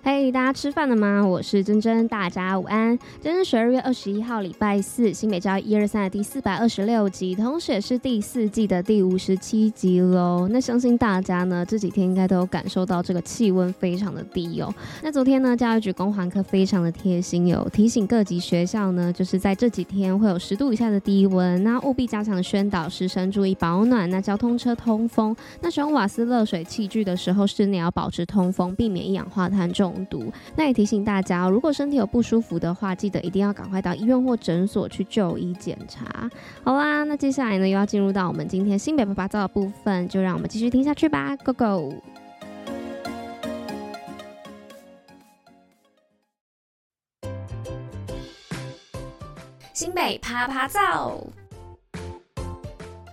嘿，大家吃饭了吗？我是珍珍，大家午安。今天是十二月二十一号，礼拜四，新北教一二三的第四百二十六集，同时也是第四季的第五十七集喽。那相信大家呢这几天应该都有感受到这个气温非常的低哦。那昨天呢，教育局公环科非常的贴心，有提醒各级学校呢，就是在这几天会有十度以下的低温，那务必加强宣导师生注意保暖。那交通车通风，那使用瓦斯热水器具的时候，室内要保持通风，避免一氧化碳中。毒，那也提醒大家，如果身体有不舒服的话，记得一定要赶快到医院或诊所去就医检查。好啦，那接下来呢，又要进入到我们今天新北趴趴造的部分，就让我们继续听下去吧，Go Go！新北趴趴造。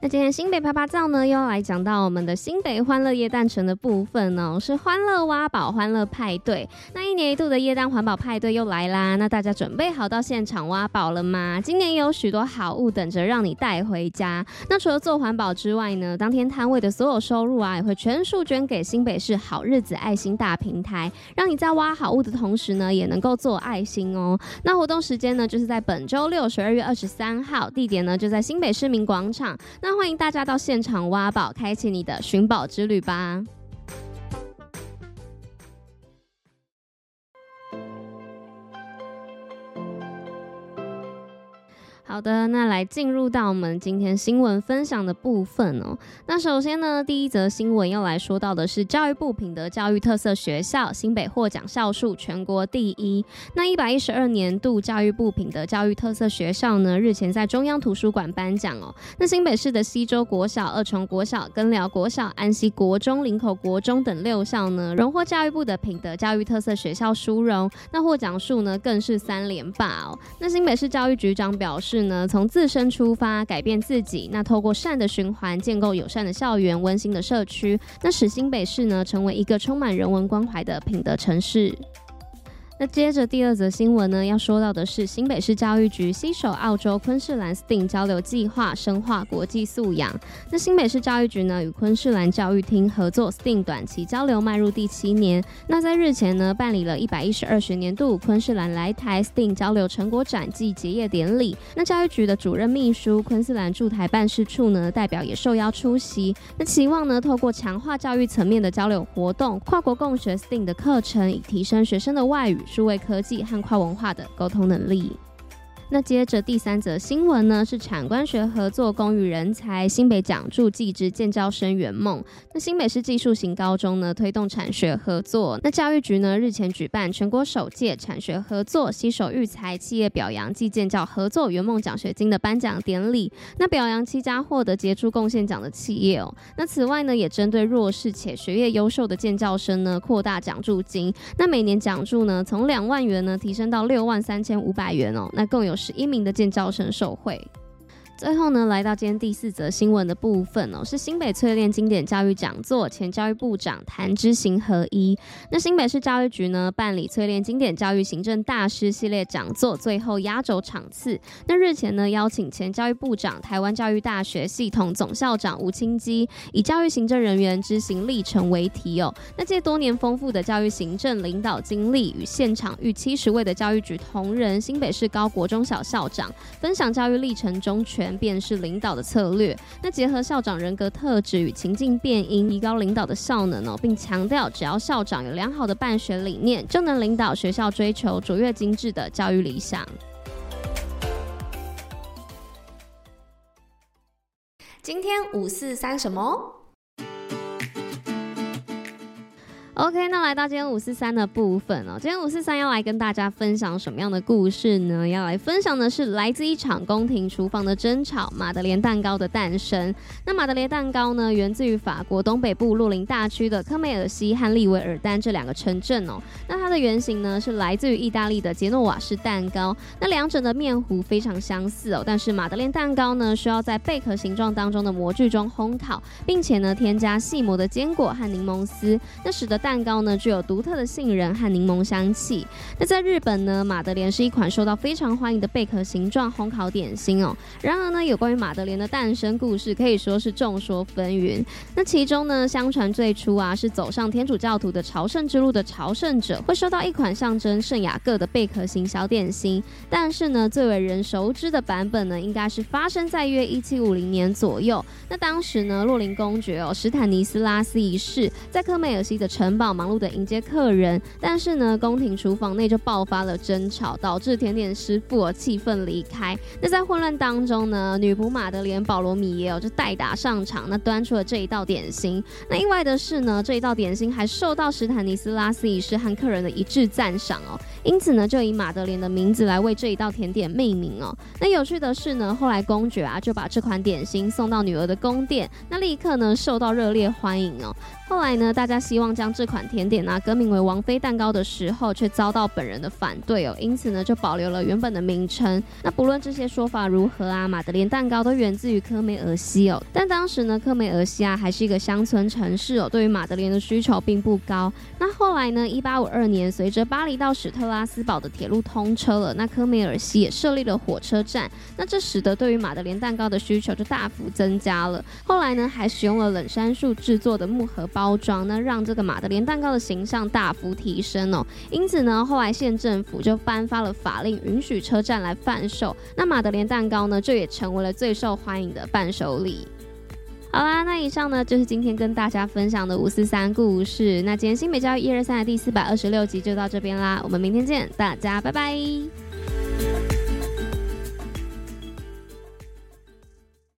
那今天新北趴趴造呢，又要来讲到我们的新北欢乐夜诞城的部分哦，是欢乐挖宝欢乐派对。那一年一度的夜诞环保派对又来啦，那大家准备好到现场挖宝了吗？今年也有许多好物等着让你带回家。那除了做环保之外呢，当天摊位的所有收入啊，也会全数捐给新北市好日子爱心大平台，让你在挖好物的同时呢，也能够做爱心哦。那活动时间呢，就是在本周六十二月二十三号，地点呢就在新北市民广场。那那欢迎大家到现场挖宝，开启你的寻宝之旅吧！好的，那来进入到我们今天新闻分享的部分哦。那首先呢，第一则新闻要来说到的是教育部品德教育特色学校新北获奖校数全国第一。那一百一十二年度教育部品德教育特色学校呢，日前在中央图书馆颁奖哦。那新北市的西州国小、二重国小、根寮国小、安溪国中、林口国中等六校呢，荣获教育部的品德教育特色学校殊荣。那获奖数呢，更是三连霸哦。那新北市教育局长表示。是呢，从自身出发，改变自己，那透过善的循环，建构友善的校园、温馨的社区，那使新北市呢，成为一个充满人文关怀的品德城市。那接着第二则新闻呢，要说到的是新北市教育局携手澳洲昆士兰 STEAM 交流计划，深化国际素养。那新北市教育局呢，与昆士兰教育厅合作 STEAM 短期交流迈入第七年。那在日前呢，办理了一百一十二学年度昆士兰来台 STEAM 交流成果展暨结业典礼。那教育局的主任秘书、昆士兰驻台办事处呢，代表也受邀出席。那期望呢，透过强化教育层面的交流活动，跨国共学 STEAM 的课程，以提升学生的外语。数位科技和跨文化的沟通能力。那接着第三则新闻呢，是产官学合作公育人才，新北奖助技职建教生圆梦。那新北市技术型高中呢，推动产学合作。那教育局呢，日前举办全国首届产学合作携手育才企业表扬暨建教合作圆梦奖学金的颁奖典礼。那表扬七家获得杰出贡献奖的企业哦。那此外呢，也针对弱势且学业优秀的建教生呢，扩大奖助金。那每年奖助呢，从两万元呢，提升到六万三千五百元哦。那共有十一名的建教生受惠。最后呢，来到今天第四则新闻的部分哦，是新北淬炼经典教育讲座，前教育部长谈知行合一。那新北市教育局呢，办理淬炼经典教育行政大师系列讲座，最后压轴场次。那日前呢，邀请前教育部长、台湾教育大学系统总校长吴清基，以教育行政人员执行历程为题哦。那借多年丰富的教育行政领导经历，与现场逾七十位的教育局同仁、新北市高国中小校长，分享教育历程中全。便是领导的策略，那结合校长人格特质与情境变因，提高领导的效能哦，并强调只要校长有良好的办学理念，就能领导学校追求卓越精致的教育理想。今天五四三什么？OK，那来到今天五四三的部分哦。今天五四三要来跟大家分享什么样的故事呢？要来分享的是来自一场宫廷厨房的争吵——马德莲蛋糕的诞生。那马德莲蛋糕呢，源自于法国东北部洛林大区的科梅尔西和利维尔丹这两个城镇哦。那它的原型呢，是来自于意大利的杰诺瓦式蛋糕。那两者的面糊非常相似哦，但是马德莲蛋糕呢，需要在贝壳形状当中的模具中烘烤，并且呢，添加细磨的坚果和柠檬丝，那使得蛋蛋糕呢，具有独特的杏仁和柠檬香气。那在日本呢，马德莲是一款受到非常欢迎的贝壳形状烘烤点心哦。然而呢，有关于马德莲的诞生故事可以说是众说纷纭。那其中呢，相传最初啊是走上天主教徒的朝圣之路的朝圣者会收到一款象征圣雅各的贝壳型小点心。但是呢，最为人熟知的版本呢，应该是发生在约一七五零年左右。那当时呢，洛林公爵哦，史坦尼斯拉斯一世在科梅尔西的城堡忙碌的迎接客人，但是呢，宫廷厨房内就爆发了争吵，导致甜点师傅气愤离开。那在混乱当中呢，女仆玛德莲保罗米也有就代打上场，那端出了这一道点心。那意外的是呢，这一道点心还受到史坦尼斯拉斯一世和客人的一致赞赏哦，因此呢，就以马德莲的名字来为这一道甜点命名哦。那有趣的是呢，后来公爵啊就把这款点心送到女儿的宫殿，那立刻呢受到热烈欢迎哦。后来呢，大家希望将这款甜点啊更名为王妃蛋糕的时候，却遭到本人的反对哦，因此呢就保留了原本的名称。那不论这些说法如何啊，马德莲蛋糕都源自于科梅尔西哦。但当时呢，科梅尔西啊还是一个乡村城市哦，对于马德莲的需求并不高。那后来呢，一八五二年，随着巴黎到史特拉拉斯堡的铁路通车了，那科梅尔西也设立了火车站，那这使得对于马德莲蛋糕的需求就大幅增加了。后来呢，还使用了冷杉树制作的木盒包装，那让这个马德莲蛋糕的形象大幅提升哦。因此呢，后来县政府就颁发了法令，允许车站来贩售。那马德莲蛋糕呢，这也成为了最受欢迎的伴手礼。好啦，那以上呢就是今天跟大家分享的五四三故事。那今天新北教育一二三的第四百二十六集就到这边啦，我们明天见，大家拜拜。